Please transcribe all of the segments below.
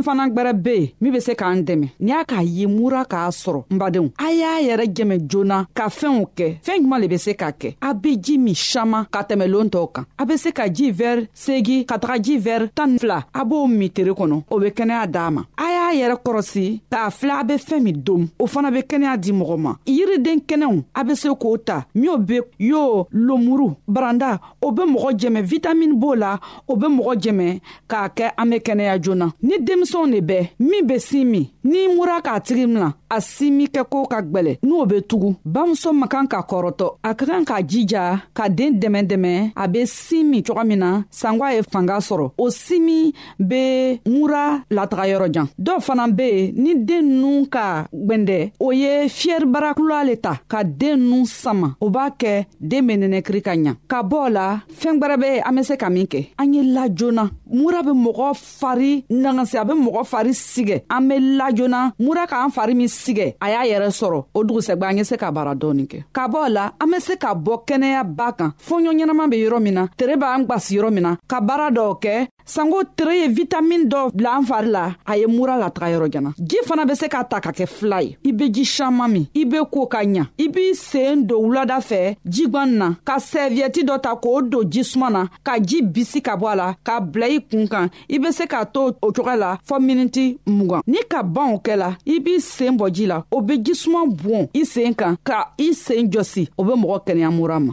fɛn fana gbɛrɛ be yen min be se k'an dɛmɛ ni y'a k'a ye mura k'a sɔrɔ n badenw a y'a yɛrɛ jɛmɛ joona ka fɛnw kɛ fɛɛn juman le be se k'a kɛ a be ji min saman ka tɛmɛ loon tɔw kan a be se ka ji vɛri segi ka taga ji vɛri tan ni fila a b'o min tere kɔnɔ o be kɛnɛya d'a ma a y'a yɛrɛ kɔrɔsi k'a fila a be fɛɛn min dom o fana be kɛnɛya di mɔgɔ ma yiriden kɛnɛw a be se k'o ta minw be yo lomuru baranda o be mɔgɔ jɛmɛ vitamini b'o la o be mɔgɔ jɛmɛ k'a kɛ an be kɛnɛya joona ni denmisɛnw de bɛɛ min be sin min n'i mura k'a tigi mina a simi kɛ ko ka gwɛlɛ n'o be tugu bamuso man kan ka kɔrɔtɔ a ka kan k'a jija ka den dɛmɛ dɛmɛ a be sin min cogo min na sangwa ye fanga sɔrɔ o simi be mura lataga yɔrɔ jan dɔw fana be yen ni den nu ka gwɛndɛ o ye fiyɛribara kula le ta ka den nu sama o b'a kɛ den be nɛnɛkiri ka ɲa ka bɔ la fɛɛn gwɛrɛ be an be se ka min kɛ an ye la joona mura be mɔgɔ fari nagasi a be mɔgɔ fari sigɛ an be lajona mura k'an fari min sigɛ a y'a yɛrɛ sɔrɔ o dugusɛgba an ye se ka baara dɔɔni kɛ ka bɔ la an be se ka bɔ kɛnɛya ba kan fɔɲɔ ɲɛnaman be yɔrɔ min na tere b'an gwasi yɔrɔ min na ka baara dɔw kɛ sanko tere ye vitamin dɔ bila an fari la a ye mura lataga yɔrɔ jana ji fana be se ka ta ka kɛ fila ye i be ji saman min i be ko ka ɲa i b'i seen don wulada fɛ jigwan na ka sɛviyɛti dɔ ta k'o don jisuma na ka ji bisi ka bɔ a la k'a bila i kun kan i bɛ se k'a to o cogoya la fɔ miniti mugan ni ka ban o kɛ la i b'i sen bɔ ji la o bɛ jisuma bon i sen kan ka i sen jɔsi o bɛ mɔgɔ kɛnɛya mura ma.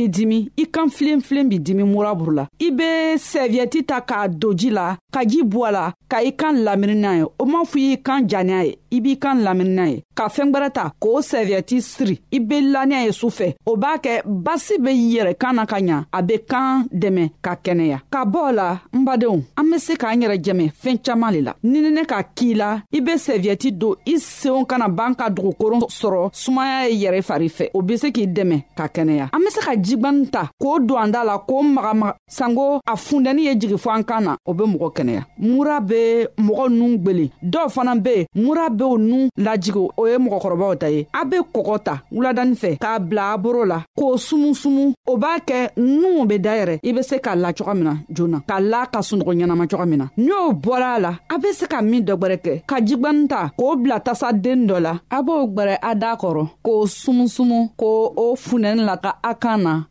b'i dimi i kan filen filen b'i dimi muraburu la i be sɛviyɛti ta k'a don ji la ka ji bɔ a la ka i kan lamini n'a ye o m'a fɔ i y'i kan ja n'a ye i b'i kan lamini n'a ye ka fɛɛn gwɛrɛ ta k'o sɛviyɛti siri i be laniya ye su fɛ o b'a kɛ basi be yɛrɛ kan na ka ɲa a be kan dɛmɛ ka kɛnɛya ka bɔ la n badenw an be se k'an yɛrɛ jɛmɛ fɛɛn caaman le la ninine ka kii la i be sɛviyɛti don i seenw kana b'an ka dugukoron sɔrɔ sumaya ye yɛrɛ fari fɛ o be se k'i dɛmɛ ka kɛnɛya an be se ka jigwani ta k'o don an da la k'o magamaga sanko a fundɛni ye jigi fɔ an kan na o be mɔgɔ kɛnɛya mura be mɔgɔ nun gwelen dɔw fana be yen mura bew nun lajigi o ye mɔgɔkɔrɔbaw ta ye a be kɔgɔ ta wuladani fɛ k'a bila a boro la k'o sumusumu o b'a kɛ nunw be dayɛrɛ i be se k'a la coga min na joona k'a la ka sunɔgɔ ɲɛnama coga min na ni o bɔra a la a be se ka min dɔ gwɛrɛ kɛ ka jigwani ta k'o bila tasa den dɔ la a b'o gwɛrɛ a daa kɔrɔ k'o sumusumu k'o o funɛni la ka a kan na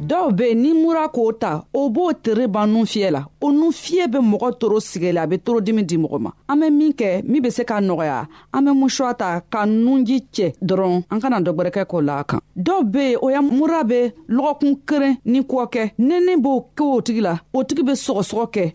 dɔw be yen ni mura k'o ta o b'o tere ban nun fiyɛ la o nun fiyɛ be mɔgɔ toro sigɛ la a be toro dimi di mɔgɔ ma an be min kɛ min be se k'a nɔgɔya an be musuwa ta ka nunji cɛ dɔrɔn an kana dɔgwɛrɛkɛ k'o la a kan dɔw be yen o ya mura be lɔgɔkun keren ni kɔkɛ nɛnɛ b'o kɛ o tigi la o tigi be sɔgɔsɔgɔ kɛ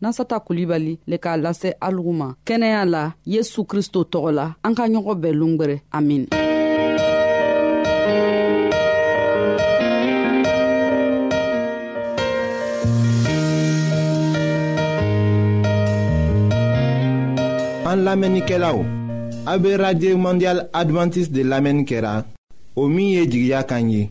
nasata kulibali le k'a lase alugu ma kɛnɛya la yesu kristo tɔgɔ la an ka ɲɔgɔn bɛɛ longwɛrɛ amin an lamɛnnikɛlaw a be radio mondial advantiste de lamɛnni kɛra o min ye jigiya kan ye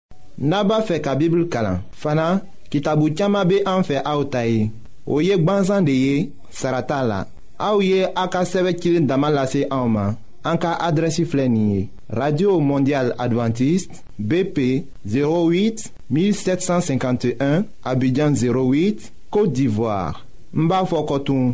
n'a b'a fɛ ka bibulu kalan fana kitabu caman bɛ an fɛ aw ta ye o ye gwansan de ye sara t'a la aw ye aw ka sɛbɛn cilen dama lase anw ma an ka adrɛsi filɛ nin ye radio mondial adventiste bp 08 1751 abidjan 08 côte d'ivoire n b'a fɔ kɔtun.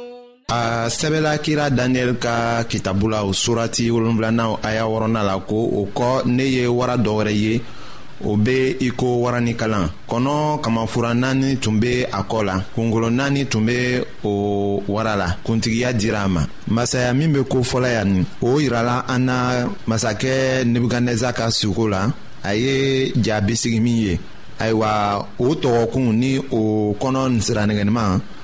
a sɛbɛla kira daniyɛli ka kitabu la o surati wolonfilanaw a y'a wɔrɔnan la ko o kɔ ne ye wara dɔ wɛrɛ ye o be i ko wara ni kalan kɔnɔ kamafura naani tun be a kɔ la kungolo naani tun be o wara la kuntigiya dira a ma masaya min be kofɔla yan nin o yirala an na masakɛ nebukadnɛza ka suko la a ye ja bisigi min ye ayiwa o tɔgɔkun ni o kɔnɔ siranɛgɛniman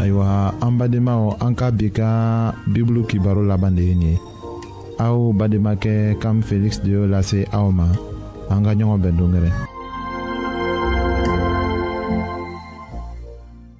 ayiwa an badenmaw an ka bi ka bibulu kibaro laban de ye nin ye aw bademakɛ kam feliksi de y'o lase aw ma an ka ɲɔgɔn bɛn dongɛrɛ